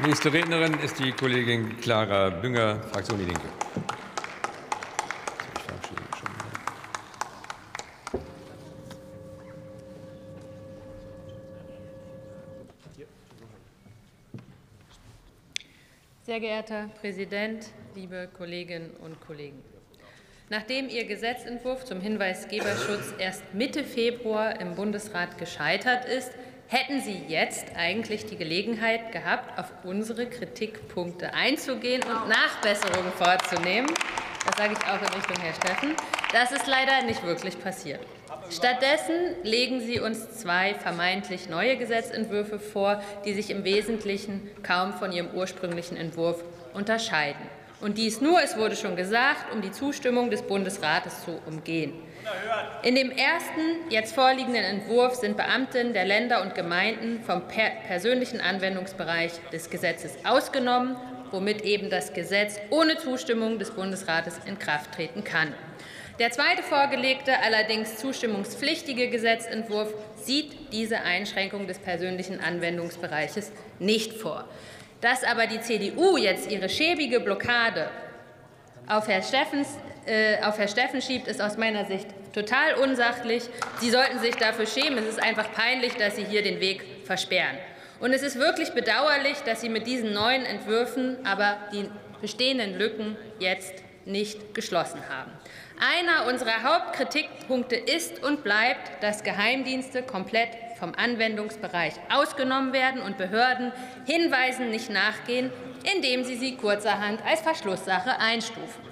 Nächste Rednerin ist die Kollegin Clara Bünger, Fraktion Die Linke. Sehr geehrter Präsident, liebe Kolleginnen und Kollegen! Nachdem Ihr Gesetzentwurf zum Hinweisgeberschutz erst Mitte Februar im Bundesrat gescheitert ist, hätten Sie jetzt eigentlich die Gelegenheit gehabt, auf unsere Kritikpunkte einzugehen und Nachbesserungen vorzunehmen. Das sage ich auch in Richtung Herr Steffen. Das ist leider nicht wirklich passiert. Stattdessen legen Sie uns zwei vermeintlich neue Gesetzentwürfe vor, die sich im Wesentlichen kaum von Ihrem ursprünglichen Entwurf unterscheiden. Und dies nur, es wurde schon gesagt, um die Zustimmung des Bundesrates zu umgehen. In dem ersten, jetzt vorliegenden Entwurf sind Beamtinnen der Länder und Gemeinden vom persönlichen Anwendungsbereich des Gesetzes ausgenommen, womit eben das Gesetz ohne Zustimmung des Bundesrates in Kraft treten kann. Der zweite vorgelegte, allerdings zustimmungspflichtige Gesetzentwurf sieht diese Einschränkung des persönlichen Anwendungsbereiches nicht vor. Dass aber die CDU jetzt ihre schäbige Blockade auf Herr, Steffens, äh, auf Herr Steffen schiebt, ist aus meiner Sicht total unsachlich. Sie sollten sich dafür schämen. Es ist einfach peinlich, dass Sie hier den Weg versperren. Und es ist wirklich bedauerlich, dass Sie mit diesen neuen Entwürfen aber die bestehenden Lücken jetzt nicht geschlossen haben. Einer unserer Hauptkritikpunkte ist und bleibt, dass Geheimdienste komplett vom Anwendungsbereich ausgenommen werden und Behörden Hinweisen nicht nachgehen, indem sie sie kurzerhand als Verschlusssache einstufen.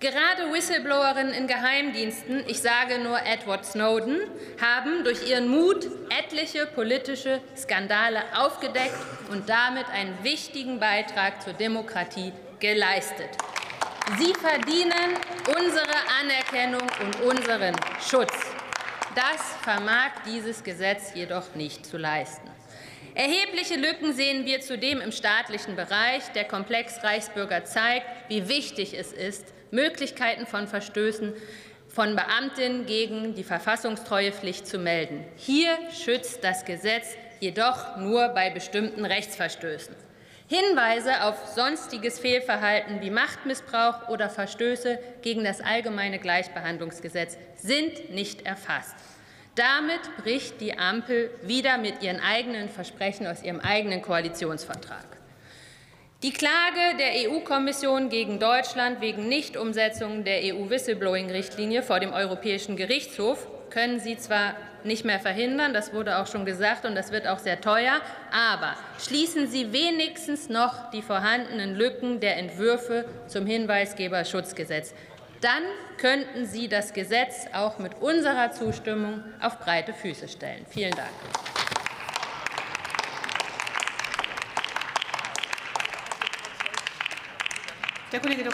Gerade Whistleblowerinnen in Geheimdiensten, ich sage nur Edward Snowden, haben durch ihren Mut etliche politische Skandale aufgedeckt und damit einen wichtigen Beitrag zur Demokratie geleistet. Sie verdienen unsere Anerkennung und unseren Schutz. Das vermag dieses Gesetz jedoch nicht zu leisten. Erhebliche Lücken sehen wir zudem im staatlichen Bereich. Der Komplex Reichsbürger zeigt, wie wichtig es ist, Möglichkeiten von Verstößen von Beamtinnen gegen die Verfassungstreuepflicht zu melden. Hier schützt das Gesetz jedoch nur bei bestimmten Rechtsverstößen. Hinweise auf sonstiges Fehlverhalten wie Machtmissbrauch oder Verstöße gegen das allgemeine Gleichbehandlungsgesetz sind nicht erfasst. Damit bricht die Ampel wieder mit ihren eigenen Versprechen aus ihrem eigenen Koalitionsvertrag. Die Klage der EU-Kommission gegen Deutschland wegen Nichtumsetzung der EU-Whistleblowing-Richtlinie vor dem Europäischen Gerichtshof können Sie zwar nicht mehr verhindern, das wurde auch schon gesagt, und das wird auch sehr teuer, aber schließen Sie wenigstens noch die vorhandenen Lücken der Entwürfe zum Hinweisgeberschutzgesetz. Dann könnten Sie das Gesetz auch mit unserer Zustimmung auf breite Füße stellen. Vielen Dank. Der Kollege